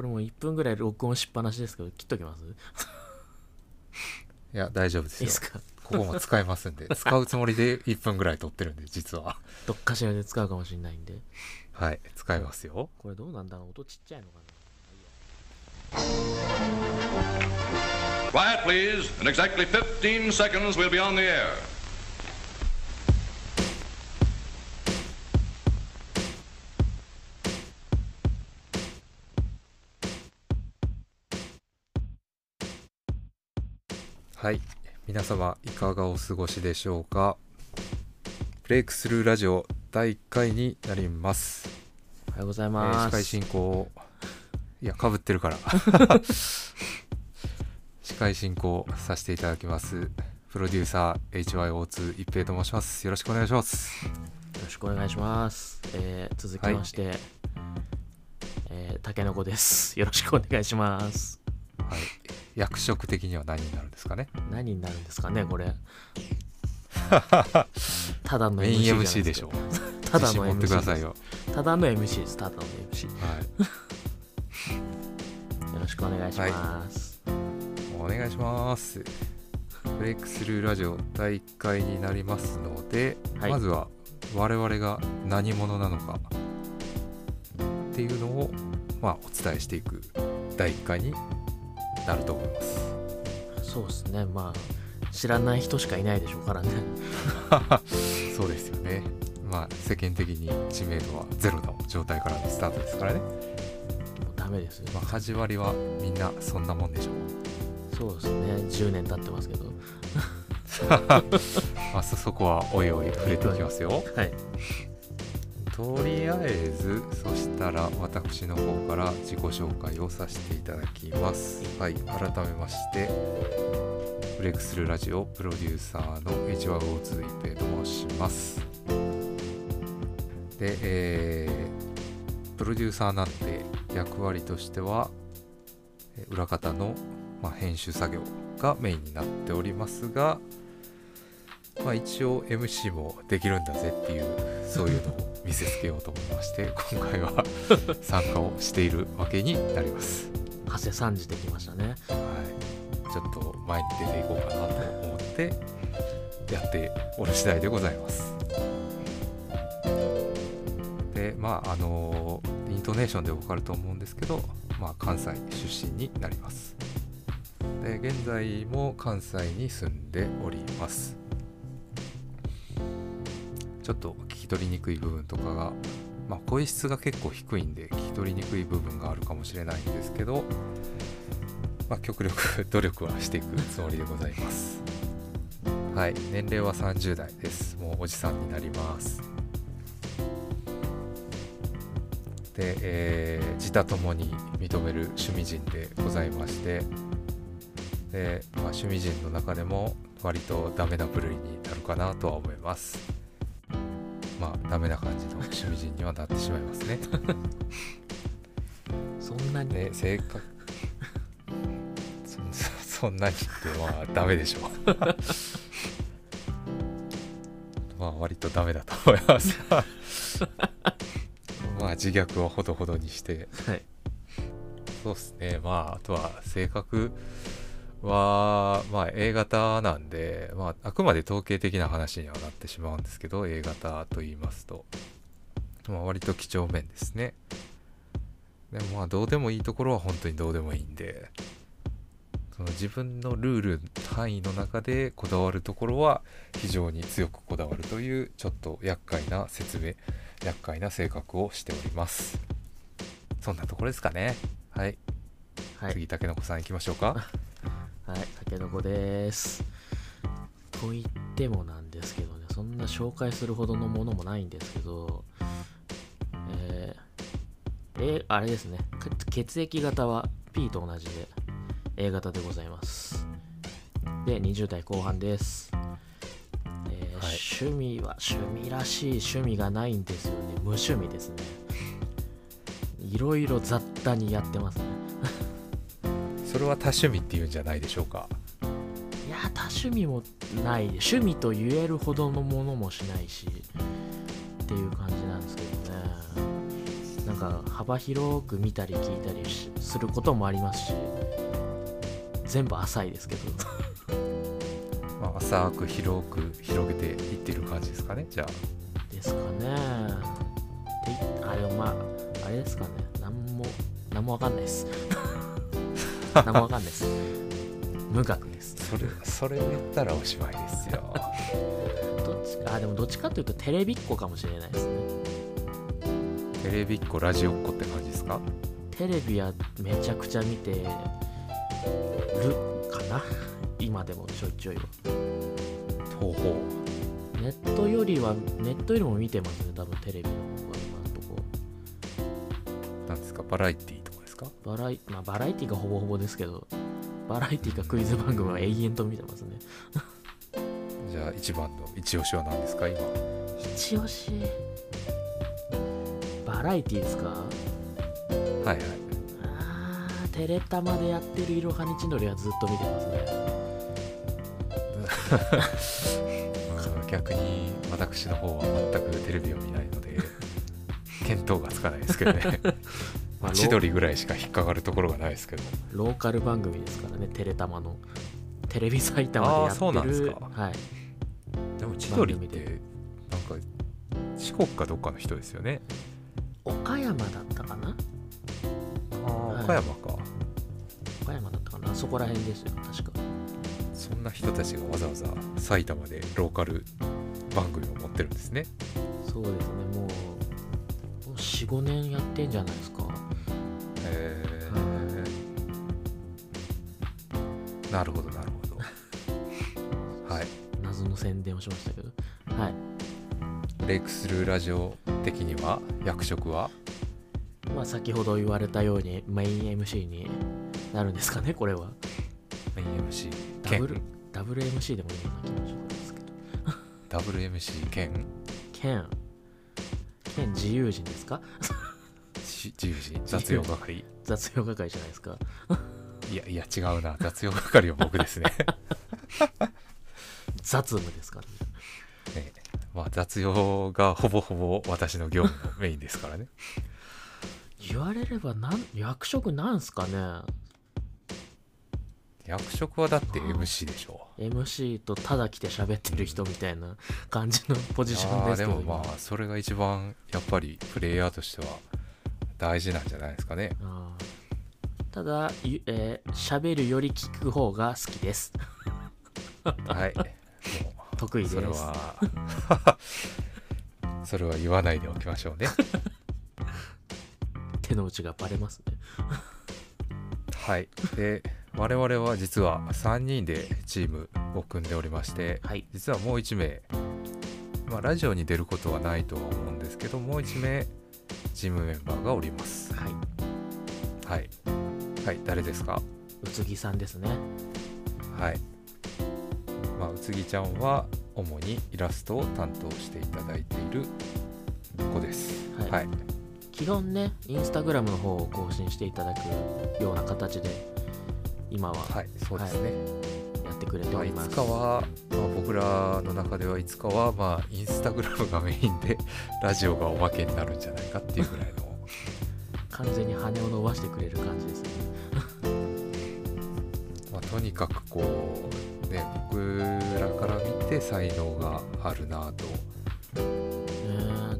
これもう1分ぐらい録音しっぱなしですけど切っときます？いや大丈夫ですよ。いいですか？ここも使えますんで 使うつもりで1分ぐらい撮ってるんで実は。どっかしらで使うかもしれないんで。はい使えますよ。これどうなんだろう？音ちっちゃいのかな？Quiet, please. In exactly 15 seconds, we'll be on the air. はい。皆様いかがお過ごしでしょうか？ブレイクスルーラジオ第1回になります、おはようございえーます、司会進行。いやかぶってるから。司会進行させていただきます。プロデューサー HYO2 一平と申します。よろしくお願いします。よろしくお願いします、えー続きまして、えーたけのこです。よろしくお願いします。はい役職的には何になるんですかね？何になるんですかねこれ。ただの MC MC じでしょ。ただの MC よ。ですただの MC です。ただの MC よはい。ろしくお願いします、お願いします。ブレイクスルーラジオ第1回になりますので、はい。まずは我々が何者なのかっていうのを、まあ、お伝えしていく第1回になると思います。そうですねまあ知らない人しかいないでしょうからね そうですよね。まあ世間的に知名度はゼロの状態からのスタートですからね。もうダメですよ、まあ始まりはみんなそんなもんでしょう。そうですね10年経ってますけど まあそそこはおいおい触れていきますよ。はいとりあえずそしたら私の方から自己紹介をさせていただきます。はい改めましてブレイクスルーラジオプロデューサーの H1O2 一平と申します。でえープロデューサーなんで役割としては裏方の、まあ、編集作業がメインになっておりますがまあ、一応 MC もできるんだぜっていうそういうのを見せつけようと思いまして今回は 参加をしているわけになります、長谷三時できましたね。はい、ちょっと前に出ていこうかなと思ってやっておる次第でございます。でまああのイントネーションで分かると思うんですけど、まあ、関西出身になります。で現在も関西に住んでおりますちょっと聞き取りにくい部分とかが、まあ、声質が結構低いんで聞き取りにくい部分があるかもしれないんですけど、まあ、極力 努力はしていくつもりでございます。はい。年齢は30代です。もうおじさんになります。で、えー自他ともに認める趣味人でございましてで、まあ、趣味人の中でも割とダメな部類になるかなとは思います。まあダメな感じの趣味人にはなってしまいますね。そんなに、で性格そん そんなにってまあダメでしょう。まあ割とダメだと思います。まあ自虐をほどほどにして。はい。そうですね。まああとは性格はまあ A 型なんで、まあ、あくまで統計的な話にはなってしまうんですけど A 型と言いますと、まあ、割と几帳面ですね。でもまあどうでもいいところは本当にどうでもいいんで。その自分のルール範囲の中でこだわるところは非常に強くこだわるというちょっと厄介な説明厄介な性格をしております。そんなところですかね。はい。はい。次竹の子さん行きましょうか はい、たけのこです。と言ってもなんですけどね、そんな紹介するほどのものもないんですけど、えー、えあれですね、か血液型は P と同じで A 型でございます。で、20代後半です。えーはい趣味は趣味らしい趣味がないんですよね。無趣味ですね。いろいろ雑多にやってますね。それは多趣味っていうんじゃないでしょうか。いや多趣味もない。趣味と言えるほどのものもしないしっていう感じなんですけどね。なんかか幅広く見たり聞いたりしすることもありますし全部浅いですけど。まあ、浅く広く広げていってる感じですかねじゃですかね。ってあでもまああれですかね。なんもなんもわかんないです なんもわかんないです。無学です。あそれそれを言ったらおしまいですよ。どっちあでもどっちかというとテレビっ子かもしれないですね。テレビっ子ラジオっ子って感じですか？テレビはめちゃくちゃ見てるかな。今でもちょいちょいは。ほうほネットよりはネットよりも見てますね多分テレビの方が今のとこうなんですかバラエティか？バラエ,、まあ、バラエティがほぼほぼですけどバラエティかクイズ番組は永遠と見てますね。じゃあ一番の一押しは何ですか？今。一押し。バラエティですか？はいはい。あーテレタマでやってるいろはにちのりはずっと見てますね。う ん逆に私の方は全くテレビを見ないので見当がつかないですけどねまあ千鳥ぐらいしか引っかかるところがないですけど。ローカル番組ですからねテレタマのテレビ埼玉でやってるそうなんですか。はい。でも千鳥ってなんか四国かどっかの人ですよね。岡山だったかな？ああはい。岡山か、岡山だったかな？そこら辺ですよ確か。そんな人たちがわざわざ埼玉でローカル番組を持ってるんですね。そうですねもうもう45年やってんじゃないですかなるほどなるほど。はい。謎の宣伝をしましたけど。はい。ブレイクスルーラジオ的には役職は？まあ先ほど言われたようにメイン MC になるんですかねこれは。メイン MC ダブル WMC でもいいような気がしますけど。WMC 兼兼兼自由人ですか？し自由人。雑用係。雑用係じゃないですかいやいや違うな。雑用係は僕ですね。雑務ですからね。ねまあ雑用がほぼほぼ私の業務のメインですからね。言われればなん役職なんすかね？役職はだって MC でしょ。MC とただ来て喋ってる人みたいな感じのポジションですけどあーでもまあそれが一番やっぱりプレイヤーとしては大事なんじゃないですかね。あーただ、ゆえー喋るより聞く方が好きです。はい。得意です。それは それは言わないでおきましょうね。手の内がバレますね。はい。で我々は実は3人でチームを組んでおりましてはい。実はもう1名、まあ、ラジオに出ることはないとは思うんですけどもう1名チームメンバーがおります。はい。はいはい誰ですか？宇津木さんですね。はい。まあ宇津木ちゃんは主にイラストを担当していただいている子です。はい。はい、基本ねインスタグラムの方を更新していただくような形で今ははいそうですね、やってくれております、つかは、まあ、僕らの中ではいつかはまあインスタグラムがメインで ラジオがおまけになるんじゃないかっていうぐらいの。完全に羽を伸ばしてくれる感じですね。まあ、とにかくこうね僕らから見て才能があるなと。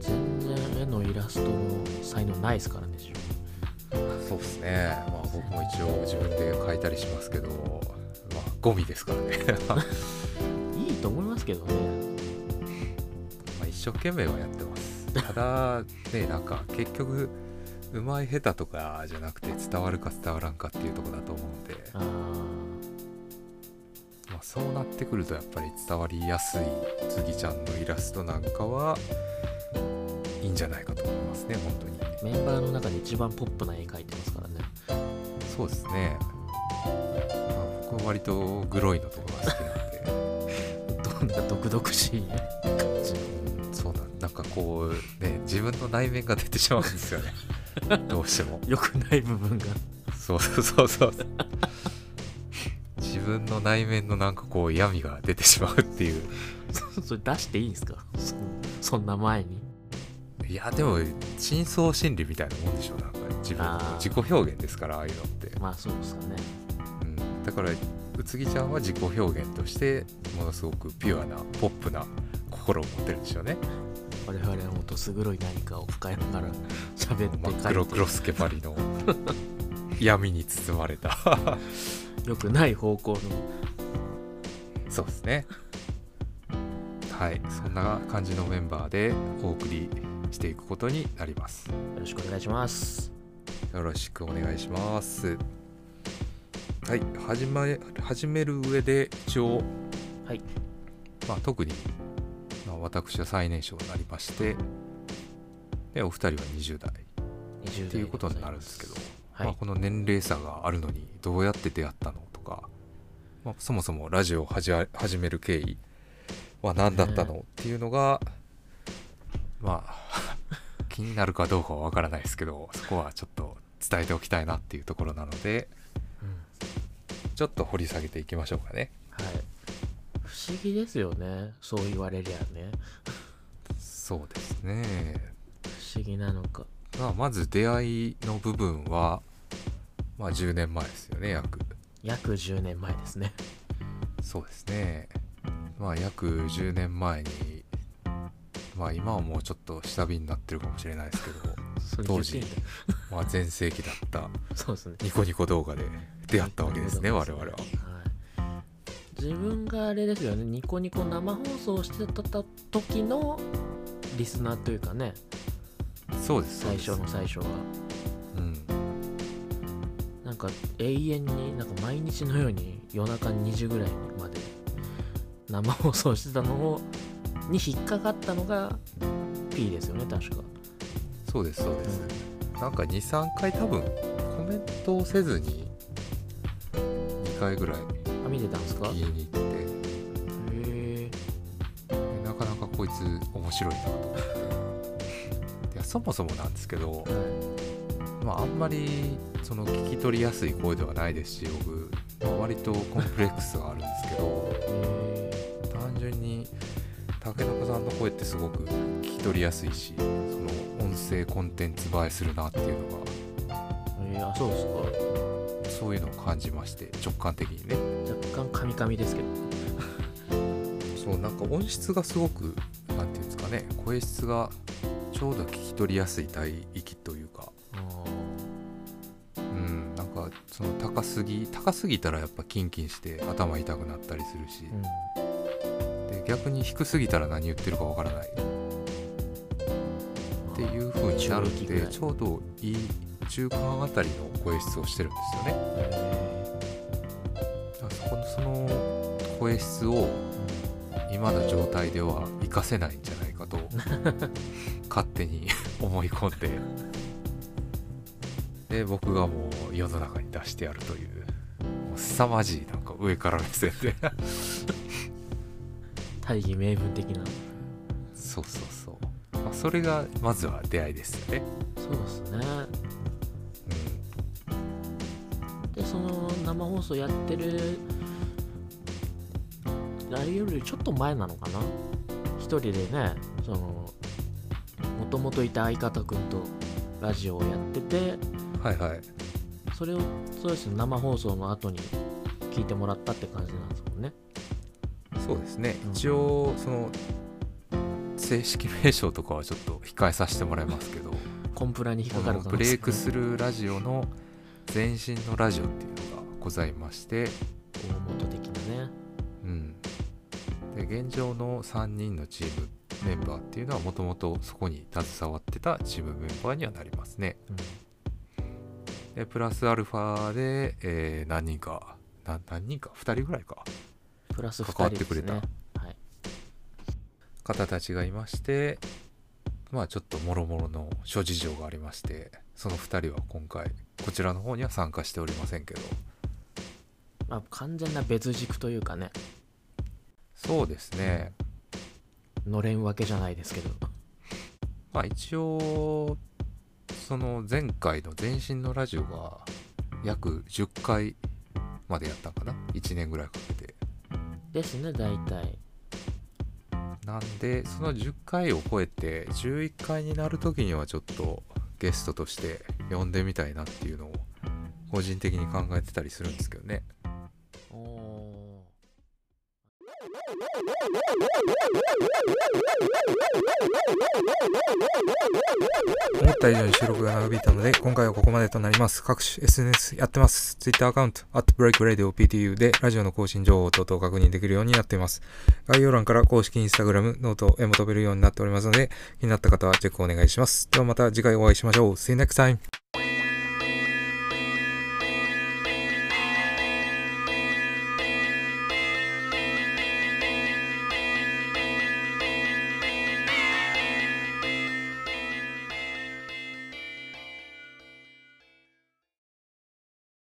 全然絵のイラストの才能ないですからねそうですね。まあ僕も一応自分で描いたりしますけどまあゴミですからね。いいと思いますけどね。まあ一生懸命はやってます。ただねなんか結局うまい下手とかじゃなくて伝わるか伝わらんかっていうところだと思うんで、あまあ、そうなってくるとやっぱり伝わりやすい次ちゃんのイラストなんかはいいんじゃないかと思いますね本当に。ーメンバーの中で一番ポップな絵描いてますからね。そうですね、まあ、僕は割とグロいのとかが好きなんで。どんな毒々しい感じうんそうなんなんかこうね自分の内面が出てしまうんですよね。どうしても。良くない部分が。そうそうそうそう。自分の内面のなんかこう闇が出てしまうっていう。それ出していいんですか？そそんな前に？いやでも深層心理みたいなもんでしょなんか。自分の自己表現ですからああいうのって、まあそうですかね。うん、だから宇津木ちゃんは自己表現としてものすごくピュアなポップな心を持ってるんでしょうね。我々はもっとすぐろい何かを抱えながら 喋って真っ黒クロスケパリの闇に包まれたよくない方向の。そうですね。はい。そんな感じのメンバーでお送りしていくことになります。よろしくお願いします。よろしくお願いします。はい。始め始める上で一応はい。まあ、特に、まあ、私は最年少になりましてでお二人は20代。20代っていうことになるんですけど、はい、まあ、この年齢差があるのにどうやって出会ったのとか、まあ、そもそもラジオを始める経緯は何だったのっていうのがまあ 気になるかどうかは分からないですけどそこはちょっと伝えておきたいなっていうところなのでうん。ちょっと掘り下げていきましょうかね。はい。不思議ですよね。そう言われりゃね。そうですね。不思議なのか。まあ、まず出会いの部分は、まあ、10年前ですよね約。約10年前ですね。そうですね。まあ約10年前にまあ今はもうちょっと下火になってるかもしれないですけど 当時まあ全盛期だった ニコニコ動画で出会ったわけですね 我々は。はい。自分があれですよねニコニコ生放送してた時のリスナーというかね。そうです。最初の最初はか永遠になんか毎日のように夜中2時ぐらいまで生放送してたのをに引っかかったのが P ですよね確か。そうですそうです。なんか23回多分コメントをせずに2回ぐらいあ見てたんですか？へ聞きに行って。えでなかなかこいつ面白いなと思って。いやそもそもなんですけど、はいまあ、あんまりその聞き取りやすい声ではないですし僕、まあ割とコンプレックスがあるんですけどへ単純に竹中さんの声ってすごく聞き取りやすいしその音声コンテンツ映えするなっていうのええあそうですか。がそういうのを感じまして直感的にね。若干カミカミですけど。そうなんか音質がすごくなんていうんですかね声質がちょうど聞き取りやすい帯域というその高すぎ高すぎたらやっぱキンキンして頭痛くなったりするし、ーうん。で逆に低すぎたら何言ってるかわからない。っていう風になるんでちょうどいい中間あたりの声質をしてるんですよね。へだからそこのその声質を今の状態では活かせないんじゃないかと勝手に思い込んでで僕がもう世の中に出してやるというもう凄まじいなんか上から目線で。ー 大義名分的な。そうそうそう、まあ、それがまずは出会いですよね。そうですね。でその生放送やってるあれよりちょっと前なのかな。一人でねそのもともといた相方くんとラジオをやっててうんはいはい。それをそうですね生放送の後に聞いてもらったって感じなんですもんね。そうですね。うん。一応その正式名称とかはちょっと控えさせてもらいますけど。コンプラに引っかかるブレイクスルーラジオの前身のラジオっていうのがございまして、大元的なね。うん、で現状の3人のチームメンバーっていうのはもともとそこに携わってたチームメンバーにはなりますね。うんでプラスアルファで、えー何人かな何人か？2人ぐらいか。プラス2人関わってくれた。方たちがいましてまあちょっともろもろの諸事情がありましてその2人は今回こちらの方には参加しておりませんけど。まあ完全な別軸というかね。そうですね。のれんわけじゃないですけど。まあ一応その前回の前身のラジオが約10回までやったんかな？1年ぐらいかけて。ですね大体。なんでその10回を超えて11回になる時にはちょっとゲストとして呼んでみたいなっていうのを個人的に考えてたりするんですけどね。お思った以上に収録が長引いたので今回はここまでとなります。各種 SNS やってます。Twitter アカウント @breakradioptu でラジオの更新情報等々確認できるようになっています。概要欄から公式 Instagram ノートへも飛べるようになっておりますので気になった方はチェックお願いします。ではまた次回お会いしましょう。See you next time!